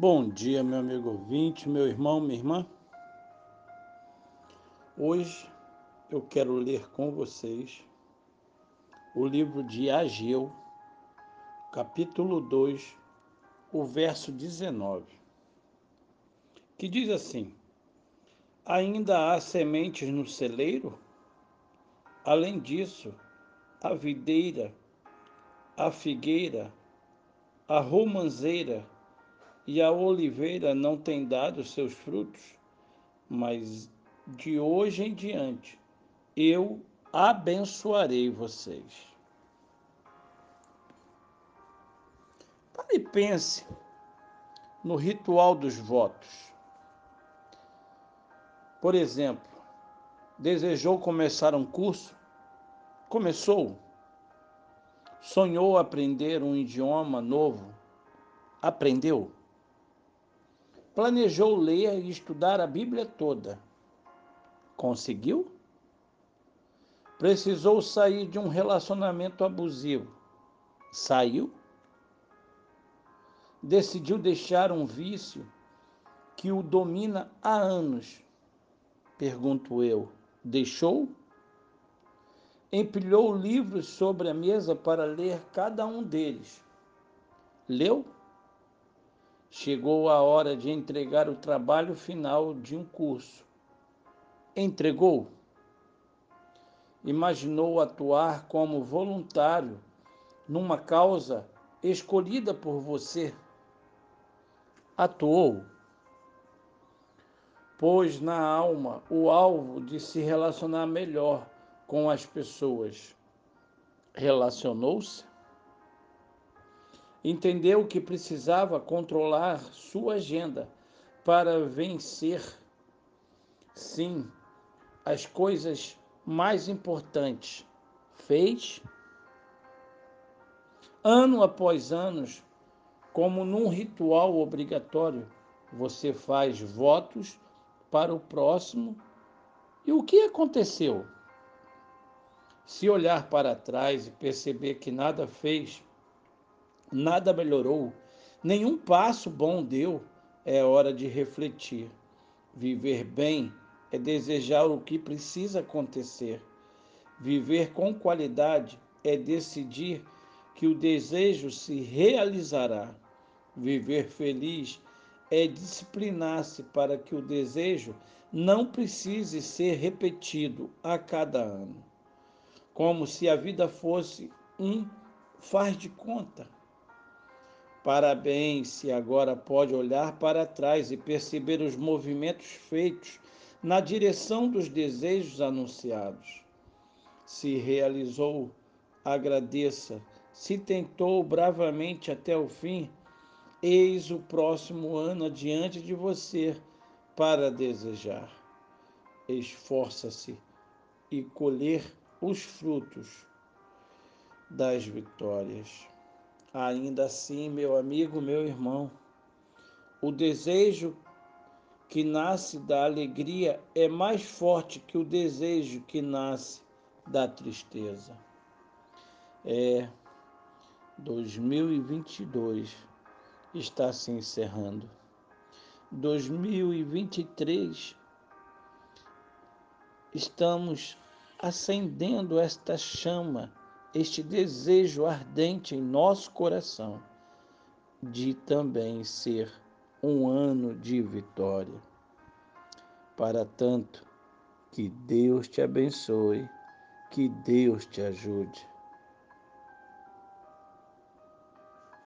Bom dia, meu amigo ouvinte, meu irmão, minha irmã. Hoje eu quero ler com vocês o livro de Ageu, capítulo 2, o verso 19, que diz assim: Ainda há sementes no celeiro? Além disso, a videira, a figueira, a romanceira, e a oliveira não tem dado seus frutos, mas de hoje em diante eu abençoarei vocês. Pare e pense no ritual dos votos. Por exemplo, desejou começar um curso? Começou. Sonhou aprender um idioma novo? Aprendeu planejou ler e estudar a Bíblia toda. Conseguiu? Precisou sair de um relacionamento abusivo. Saiu? Decidiu deixar um vício que o domina há anos. Pergunto eu, deixou? Empilhou livros sobre a mesa para ler cada um deles. Leu? Chegou a hora de entregar o trabalho final de um curso. Entregou? Imaginou atuar como voluntário numa causa escolhida por você? Atuou? Pôs na alma o alvo de se relacionar melhor com as pessoas. Relacionou-se? Entendeu que precisava controlar sua agenda para vencer, sim, as coisas mais importantes. Fez? Ano após ano, como num ritual obrigatório, você faz votos para o próximo. E o que aconteceu? Se olhar para trás e perceber que nada fez, nada melhorou, nenhum passo bom deu, é hora de refletir. Viver bem é desejar o que precisa acontecer. Viver com qualidade é decidir que o desejo se realizará. Viver feliz é disciplinar-se para que o desejo não precise ser repetido a cada ano. Como se a vida fosse um faz de conta. Parabéns se agora pode olhar para trás e perceber os movimentos feitos na direção dos desejos anunciados. Se realizou, agradeça. Se tentou bravamente até o fim, eis o próximo ano adiante de você para desejar. Esforça-se e colher os frutos das vitórias. Ainda assim, meu amigo, meu irmão, o desejo que nasce da alegria é mais forte que o desejo que nasce da tristeza. É 2022 está se encerrando. 2023 estamos acendendo esta chama este desejo ardente em nosso coração de também ser um ano de vitória. Para tanto, que Deus te abençoe, que Deus te ajude.